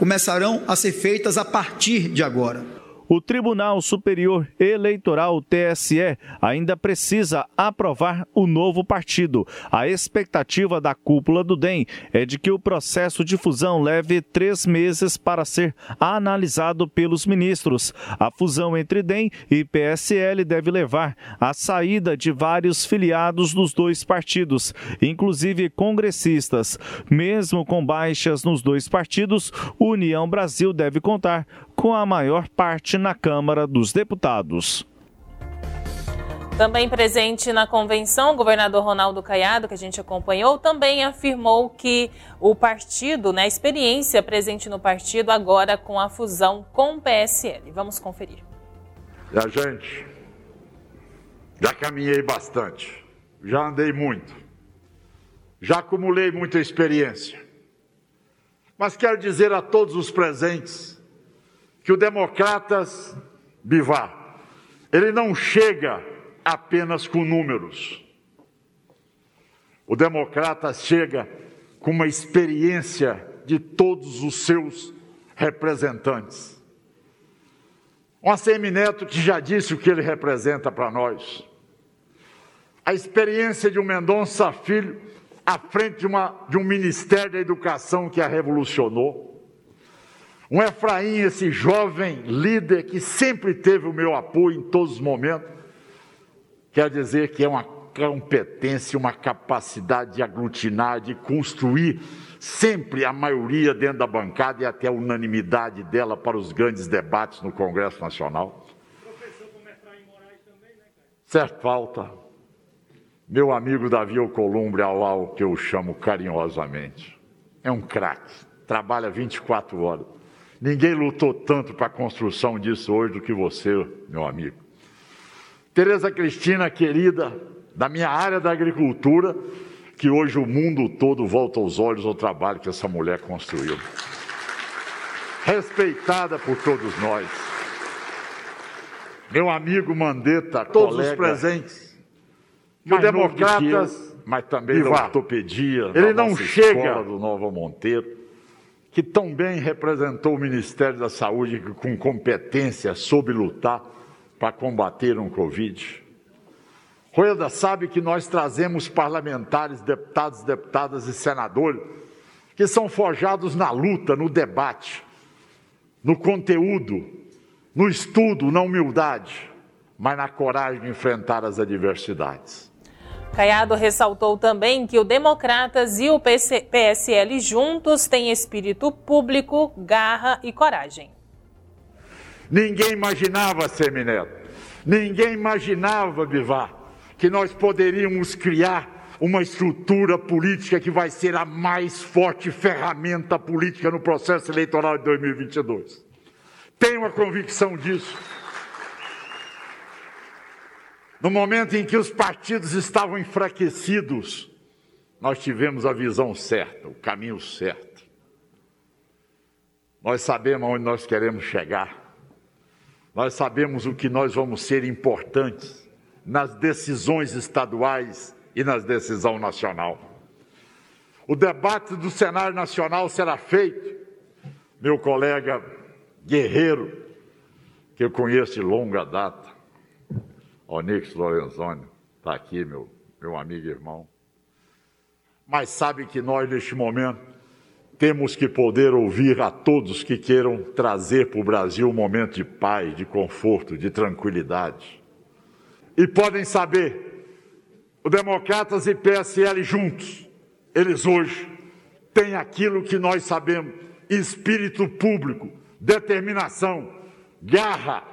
começarão a ser feitas a partir de agora. O Tribunal Superior Eleitoral, TSE, ainda precisa aprovar o novo partido. A expectativa da cúpula do DEM é de que o processo de fusão leve três meses para ser analisado pelos ministros. A fusão entre DEM e PSL deve levar à saída de vários filiados dos dois partidos, inclusive congressistas. Mesmo com baixas nos dois partidos, União Brasil deve contar com a maior parte na Câmara dos Deputados. Também presente na convenção, o governador Ronaldo Caiado, que a gente acompanhou, também afirmou que o partido, né, a experiência presente no partido agora com a fusão com o PSL. Vamos conferir. A gente, já caminhei bastante, já andei muito, já acumulei muita experiência. Mas quero dizer a todos os presentes que o Democratas Bivar, ele não chega apenas com números. O democrata chega com uma experiência de todos os seus representantes. Um ACM Neto que já disse o que ele representa para nós. A experiência de um Mendonça Filho à frente de, uma, de um Ministério da Educação que a revolucionou um Efraim, esse jovem líder que sempre teve o meu apoio em todos os momentos, quer dizer que é uma competência, uma capacidade de aglutinar, de construir sempre a maioria dentro da bancada e até a unanimidade dela para os grandes debates no Congresso Nacional. Professor como Efraim Moraes também, né, cara? Certo falta. Meu amigo Davi Alcolumbre Auau, que eu chamo carinhosamente, é um craque, trabalha 24 horas Ninguém lutou tanto para a construção disso hoje do que você, meu amigo. Tereza Cristina, querida, da minha área da agricultura, que hoje o mundo todo volta os olhos ao trabalho que essa mulher construiu. Respeitada por todos nós. Meu amigo Mandetta, todos colega, os presentes. Que o Democratas, mas também da ortopedia, ele não chega do Nova Monteiro que tão bem representou o Ministério da Saúde com competência soube lutar para combater um Covid. Roeda sabe que nós trazemos parlamentares, deputados, deputadas e senadores que são forjados na luta, no debate, no conteúdo, no estudo, na humildade, mas na coragem de enfrentar as adversidades. Caiado ressaltou também que o Democratas e o PSL juntos têm espírito público, garra e coragem. Ninguém imaginava, Semineto, ninguém imaginava, Bivar, que nós poderíamos criar uma estrutura política que vai ser a mais forte ferramenta política no processo eleitoral de 2022. Tenho a convicção disso. No momento em que os partidos estavam enfraquecidos, nós tivemos a visão certa, o caminho certo. Nós sabemos onde nós queremos chegar. Nós sabemos o que nós vamos ser importantes nas decisões estaduais e nas decisões nacional. O debate do cenário nacional será feito, meu colega guerreiro, que eu conheço de longa data, Onix Lorenzoni, está aqui, meu, meu amigo e irmão. Mas sabe que nós, neste momento, temos que poder ouvir a todos que queiram trazer para o Brasil um momento de paz, de conforto, de tranquilidade. E podem saber, o Democratas e PSL juntos, eles hoje têm aquilo que nós sabemos: espírito público, determinação, garra,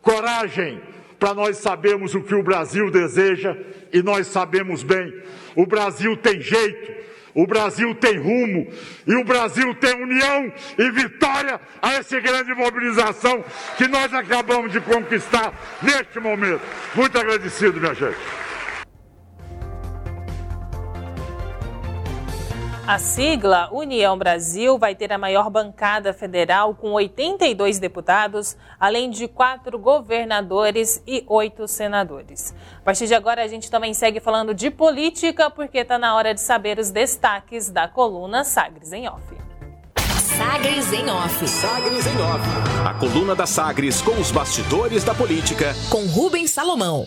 coragem para nós sabermos o que o Brasil deseja e nós sabemos bem. O Brasil tem jeito, o Brasil tem rumo e o Brasil tem união e vitória a essa grande mobilização que nós acabamos de conquistar neste momento. Muito agradecido, minha gente. A sigla União Brasil vai ter a maior bancada federal com 82 deputados, além de quatro governadores e oito senadores. A partir de agora, a gente também segue falando de política, porque está na hora de saber os destaques da coluna Sagres em Off. Sagres em Off. Sagres em Off. A coluna da Sagres com os bastidores da política. Com Rubens Salomão.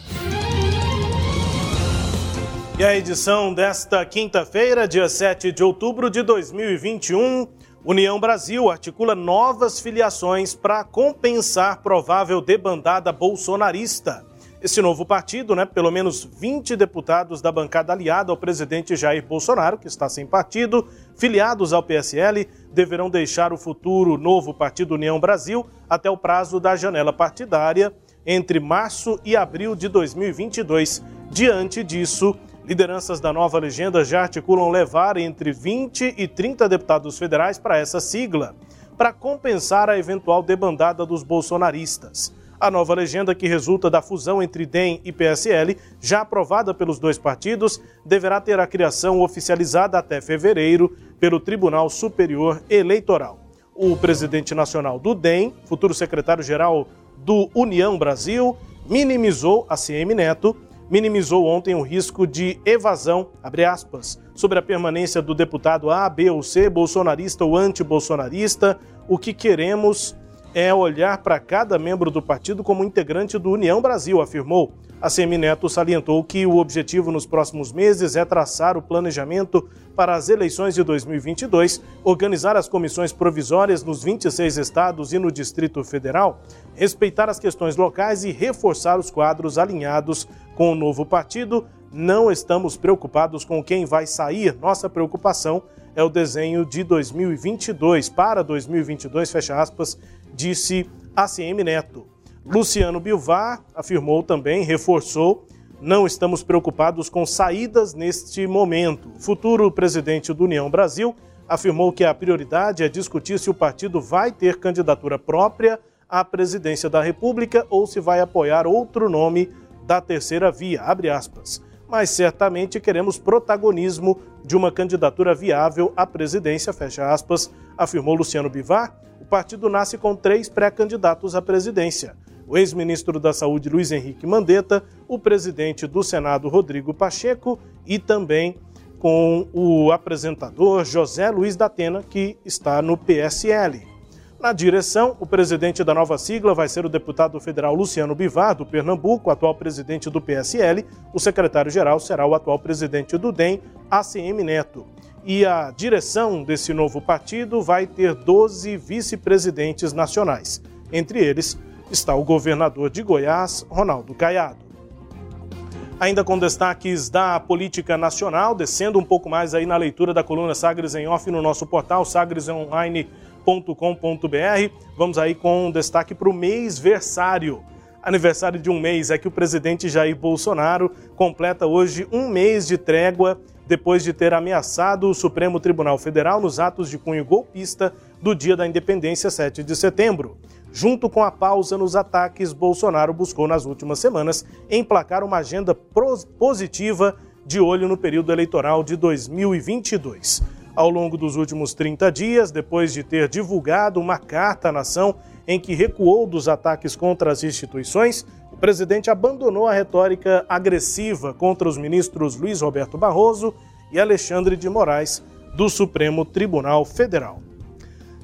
E a edição desta quinta-feira, dia 7 de outubro de 2021, União Brasil articula novas filiações para compensar provável debandada bolsonarista. Esse novo partido, né, pelo menos 20 deputados da bancada aliada ao presidente Jair Bolsonaro, que está sem partido, filiados ao PSL, deverão deixar o futuro novo Partido União Brasil até o prazo da janela partidária entre março e abril de 2022. Diante disso, lideranças da nova legenda já articulam levar entre 20 e 30 deputados federais para essa sigla, para compensar a eventual debandada dos bolsonaristas. A nova legenda, que resulta da fusão entre DEM e PSL, já aprovada pelos dois partidos, deverá ter a criação oficializada até fevereiro pelo Tribunal Superior Eleitoral. O presidente nacional do DEM, futuro secretário-geral do União Brasil, minimizou a CM Neto, minimizou ontem o risco de evasão, aspas, sobre a permanência do deputado A, B ou C, bolsonarista ou anti-bolsonarista. O que queremos é olhar para cada membro do partido como integrante do União Brasil, afirmou. A Semineto salientou que o objetivo nos próximos meses é traçar o planejamento para as eleições de 2022, organizar as comissões provisórias nos 26 estados e no Distrito Federal, respeitar as questões locais e reforçar os quadros alinhados com o novo partido. Não estamos preocupados com quem vai sair. Nossa preocupação é o desenho de 2022 para 2022, fecha aspas, disse ACM Neto. Luciano Bilvar afirmou também, reforçou, não estamos preocupados com saídas neste momento. O futuro presidente do União Brasil afirmou que a prioridade é discutir se o partido vai ter candidatura própria à presidência da República ou se vai apoiar outro nome da terceira via, abre aspas. Mas certamente queremos protagonismo de uma candidatura viável à presidência, fecha aspas, afirmou Luciano Bivar. O partido nasce com três pré-candidatos à presidência: o ex-ministro da Saúde Luiz Henrique Mandetta, o presidente do Senado Rodrigo Pacheco e também com o apresentador José Luiz da Atena, que está no PSL. Na direção, o presidente da nova sigla vai ser o deputado federal Luciano Bivar, do Pernambuco, atual presidente do PSL. O secretário-geral será o atual presidente do DEM, ACM Neto. E a direção desse novo partido vai ter 12 vice-presidentes nacionais. Entre eles está o governador de Goiás, Ronaldo Caiado. Ainda com destaques da política nacional, descendo um pouco mais aí na leitura da coluna Sagres em Off no nosso portal sagresonline.com.br. Vamos aí com um destaque para o mês versário. Aniversário de um mês é que o presidente Jair Bolsonaro completa hoje um mês de trégua depois de ter ameaçado o Supremo Tribunal Federal nos atos de cunho golpista do dia da independência, 7 de setembro. Junto com a pausa nos ataques, Bolsonaro buscou nas últimas semanas emplacar uma agenda positiva de olho no período eleitoral de 2022. Ao longo dos últimos 30 dias, depois de ter divulgado uma carta à nação em que recuou dos ataques contra as instituições, o presidente abandonou a retórica agressiva contra os ministros Luiz Roberto Barroso e Alexandre de Moraes do Supremo Tribunal Federal.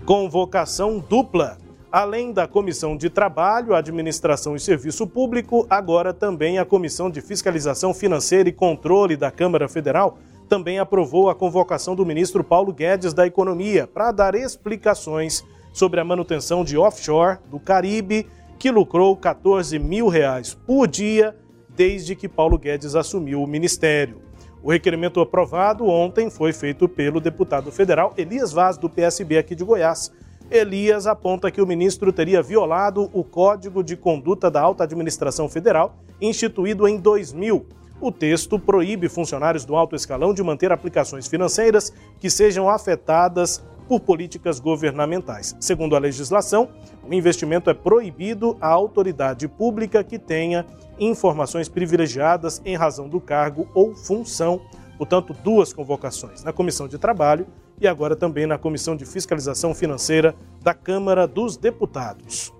Convocação dupla. Além da Comissão de Trabalho, Administração e Serviço Público, agora também a Comissão de Fiscalização Financeira e Controle da Câmara Federal também aprovou a convocação do ministro Paulo Guedes da Economia para dar explicações sobre a manutenção de offshore do Caribe, que lucrou 14 mil reais por dia desde que Paulo Guedes assumiu o ministério. O requerimento aprovado ontem foi feito pelo deputado federal Elias Vaz, do PSB aqui de Goiás, Elias aponta que o ministro teria violado o Código de Conduta da Alta Administração Federal, instituído em 2000. O texto proíbe funcionários do alto escalão de manter aplicações financeiras que sejam afetadas por políticas governamentais. Segundo a legislação, o investimento é proibido à autoridade pública que tenha informações privilegiadas em razão do cargo ou função. Portanto, duas convocações na Comissão de Trabalho e agora também na Comissão de Fiscalização Financeira da Câmara dos Deputados.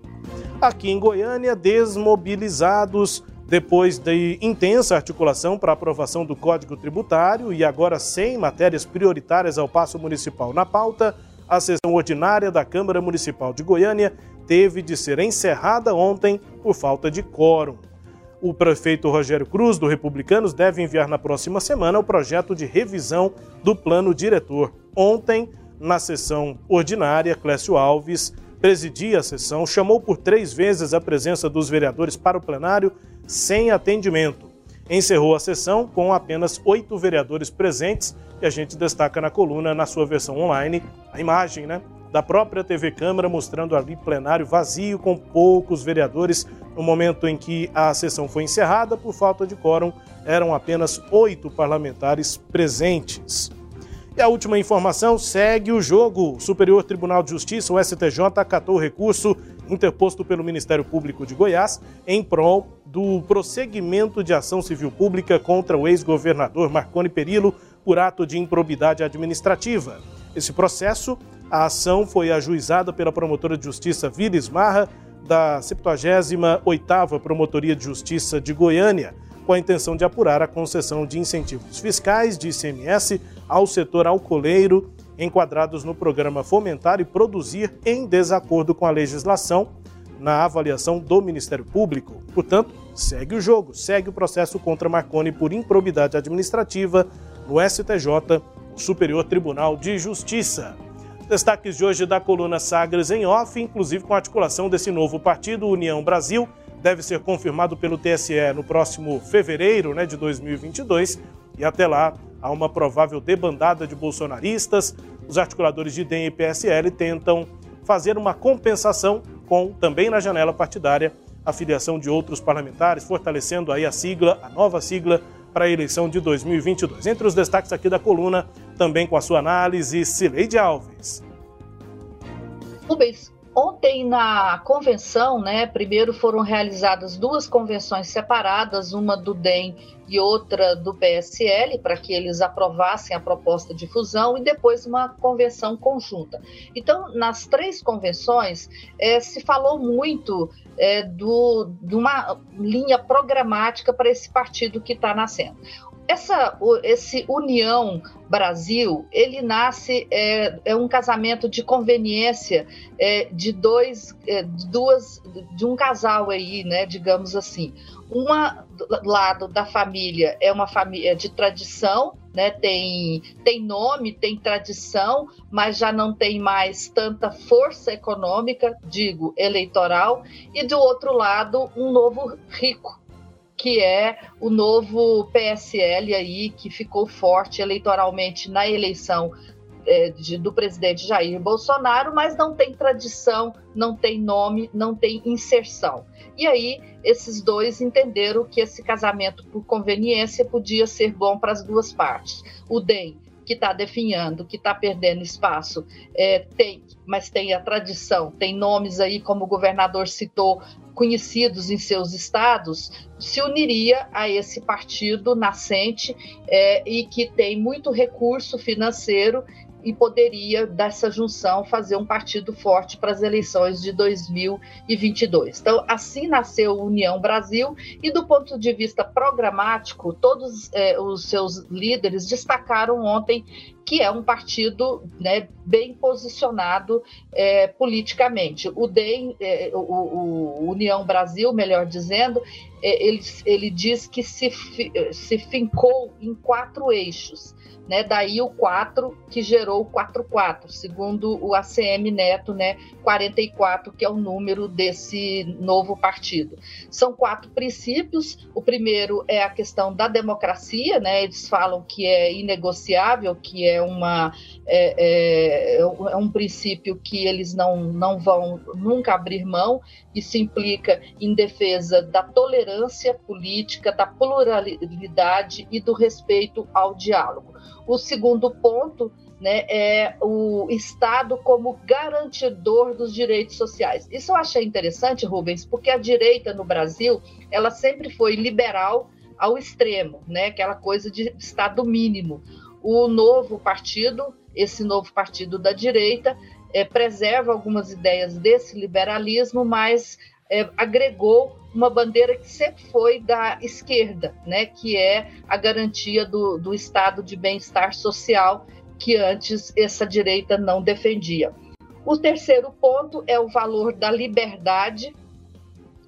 Aqui em Goiânia, desmobilizados depois de intensa articulação para aprovação do Código Tributário e agora sem matérias prioritárias ao passo municipal na pauta, a sessão ordinária da Câmara Municipal de Goiânia teve de ser encerrada ontem por falta de quórum. O prefeito Rogério Cruz, do Republicanos, deve enviar na próxima semana o projeto de revisão do plano diretor. Ontem, na sessão ordinária, Clécio Alves presidia a sessão, chamou por três vezes a presença dos vereadores para o plenário sem atendimento. Encerrou a sessão com apenas oito vereadores presentes e a gente destaca na coluna, na sua versão online, a imagem né, da própria TV Câmara mostrando ali plenário vazio com poucos vereadores no momento em que a sessão foi encerrada, por falta de quórum, eram apenas oito parlamentares presentes. E a última informação segue o jogo. O Superior Tribunal de Justiça, o STJ, acatou o recurso interposto pelo Ministério Público de Goiás em prol do prosseguimento de ação civil pública contra o ex-governador Marconi Perillo por ato de improbidade administrativa. Esse processo, a ação foi ajuizada pela promotora de justiça Vilis Marra da 78ª Promotoria de Justiça de Goiânia, com a intenção de apurar a concessão de incentivos fiscais de ICMS ao setor alcooleiro enquadrados no programa Fomentar e Produzir em desacordo com a legislação na avaliação do Ministério Público. Portanto, segue o jogo, segue o processo contra Marconi por improbidade administrativa no STJ, o Superior Tribunal de Justiça. Destaques de hoje da coluna Sagres em off, inclusive com a articulação desse novo partido, União Brasil, deve ser confirmado pelo TSE no próximo fevereiro né, de 2022 e até lá há uma provável debandada de bolsonaristas. Os articuladores de DEM e PSL tentam fazer uma compensação com, também na janela partidária, a filiação de outros parlamentares, fortalecendo aí a sigla, a nova sigla para a eleição de 2022. Entre os destaques aqui da coluna, também com a sua análise, Cileide Alves. Rubens, ontem na convenção, né, primeiro foram realizadas duas convenções separadas, uma do DEM e outra do PSL, para que eles aprovassem a proposta de fusão, e depois uma convenção conjunta. Então, nas três convenções, é, se falou muito é, do, de uma linha programática para esse partido que está nascendo. Essa, esse União Brasil, ele nasce, é, é um casamento de conveniência é, de dois, é, duas, de um casal aí, né, digamos assim. Uma lado da família é uma família de tradição, né, tem, tem nome, tem tradição, mas já não tem mais tanta força econômica, digo, eleitoral, e do outro lado, um novo rico, que é o novo PSL aí, que ficou forte eleitoralmente na eleição é, de, do presidente Jair Bolsonaro, mas não tem tradição, não tem nome, não tem inserção. E aí, esses dois entenderam que esse casamento por conveniência podia ser bom para as duas partes. O DEM, que está definhando, que está perdendo espaço, é, tem, mas tem a tradição, tem nomes aí, como o governador citou, conhecidos em seus estados, se uniria a esse partido nascente é, e que tem muito recurso financeiro e poderia, dessa junção, fazer um partido forte para as eleições de 2022. Então, assim nasceu a União Brasil, e do ponto de vista programático, todos é, os seus líderes destacaram ontem que é um partido né, bem posicionado é, politicamente. O DEM, é, o, o, União Brasil, melhor dizendo, é, ele, ele diz que se, se fincou em quatro eixos né? Daí o 4 que gerou o 44, segundo o ACM Neto, né? 44, que é o número desse novo partido. São quatro princípios. O primeiro é a questão da democracia, né? Eles falam que é inegociável, que é uma é, é, é um princípio que eles não, não vão nunca abrir mão. Isso implica em defesa da tolerância política, da pluralidade e do respeito ao diálogo. O segundo ponto né, é o Estado como garantidor dos direitos sociais. Isso eu achei interessante, Rubens, porque a direita no Brasil ela sempre foi liberal ao extremo, né, aquela coisa de Estado mínimo. O novo partido, esse novo partido da direita, é, preserva algumas ideias desse liberalismo, mas é, agregou uma bandeira que sempre foi da esquerda, né, que é a garantia do, do estado de bem-estar social que antes essa direita não defendia. O terceiro ponto é o valor da liberdade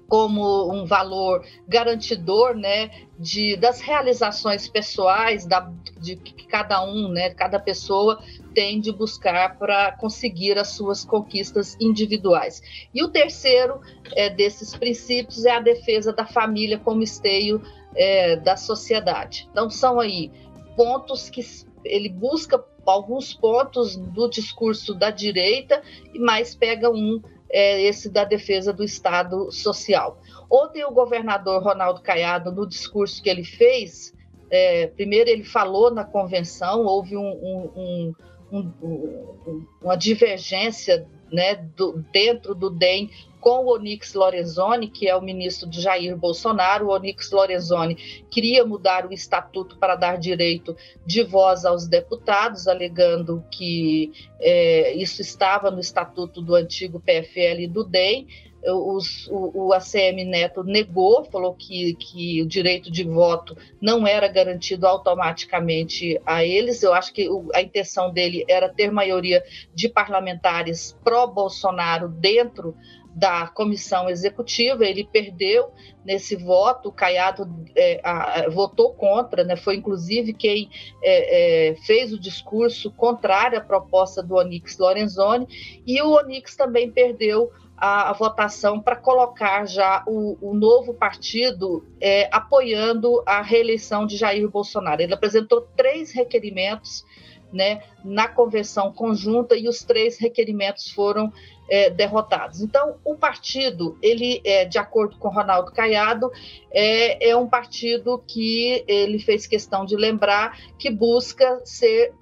como um valor garantidor né, de, das realizações pessoais da, de que cada um, né, cada pessoa tem de buscar para conseguir as suas conquistas individuais. E o terceiro é, desses princípios é a defesa da família como esteio é, da sociedade. Então, são aí pontos que ele busca alguns pontos do discurso da direita, mas pega um, é, esse da defesa do Estado social. Ontem o governador Ronaldo Caiado, no discurso que ele fez, é, primeiro ele falou na convenção, houve um, um, um, uma divergência né, do, dentro do DEM com o Onyx Lorenzoni, que é o ministro de Jair Bolsonaro. O Onyx Lorenzoni queria mudar o estatuto para dar direito de voz aos deputados, alegando que é, isso estava no estatuto do antigo PFL e do DEM. Os, o, o, ACM Neto negou, falou que, que o direito de voto não era garantido automaticamente a eles. Eu acho que o, a intenção dele era ter maioria de parlamentares pró-Bolsonaro dentro da comissão executiva, ele perdeu nesse voto, o Caiado é, a, votou contra, né, foi inclusive quem é, é, fez o discurso contrário à proposta do Onix Lorenzoni, e o Onix também perdeu a, a votação para colocar já o, o novo partido é, apoiando a reeleição de Jair Bolsonaro. Ele apresentou três requerimentos né, na convenção conjunta e os três requerimentos foram é, derrotados. Então, o partido, ele, é, de acordo com Ronaldo Caiado, é, é um partido que ele fez questão de lembrar que busca ser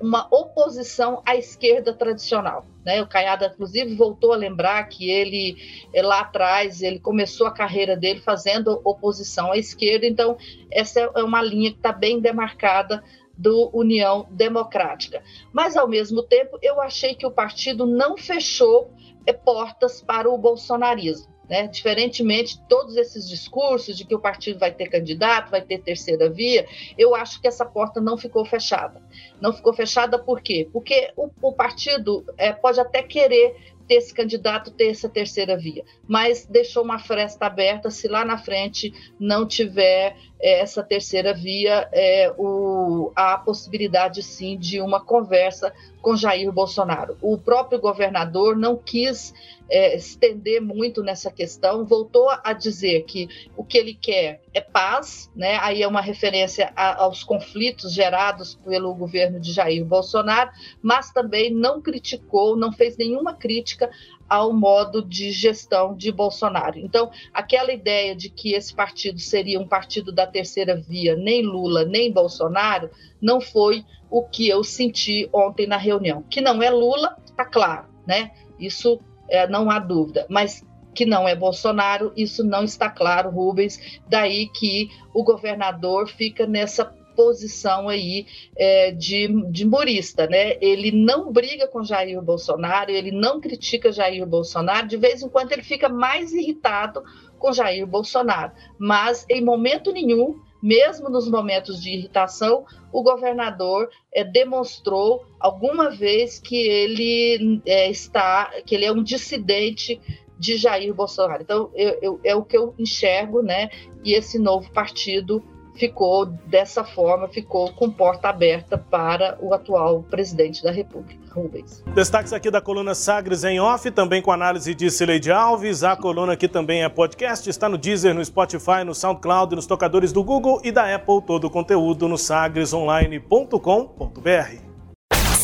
uma oposição à esquerda tradicional. Né? O Caiado, inclusive, voltou a lembrar que ele, é, lá atrás, ele começou a carreira dele fazendo oposição à esquerda, então essa é uma linha que está bem demarcada do União Democrática. Mas, ao mesmo tempo, eu achei que o partido não fechou é, portas para o bolsonarismo. Né? Diferentemente de todos esses discursos de que o partido vai ter candidato, vai ter terceira via, eu acho que essa porta não ficou fechada. Não ficou fechada por quê? Porque o, o partido é, pode até querer ter esse candidato ter essa terceira via, mas deixou uma fresta aberta se lá na frente não tiver essa terceira via, é, o, a possibilidade sim de uma conversa com Jair Bolsonaro. O próprio governador não quis é, estender muito nessa questão, voltou a dizer que o que ele quer é paz, né? aí é uma referência a, aos conflitos gerados pelo governo de Jair Bolsonaro, mas também não criticou, não fez nenhuma crítica ao modo de gestão de Bolsonaro. Então, aquela ideia de que esse partido seria um partido da terceira via, nem Lula, nem Bolsonaro, não foi o que eu senti ontem na reunião. Que não é Lula, está claro, né? Isso é, não há dúvida. Mas que não é Bolsonaro, isso não está claro, Rubens. Daí que o governador fica nessa posição aí é, de, de murista, né? Ele não briga com Jair Bolsonaro, ele não critica Jair Bolsonaro, de vez em quando ele fica mais irritado com Jair Bolsonaro, mas em momento nenhum mesmo nos momentos de irritação, o governador é, demonstrou alguma vez que ele é, está, que ele é um dissidente de Jair Bolsonaro. Então, eu, eu, é o que eu enxergo, né? E esse novo partido ficou dessa forma, ficou com porta aberta para o atual presidente da República. Rubens. Destaques aqui da coluna Sagres em off, também com análise de Cileide Alves. A coluna aqui também é podcast, está no Deezer, no Spotify, no SoundCloud, nos tocadores do Google e da Apple. Todo o conteúdo no sagresonline.com.br.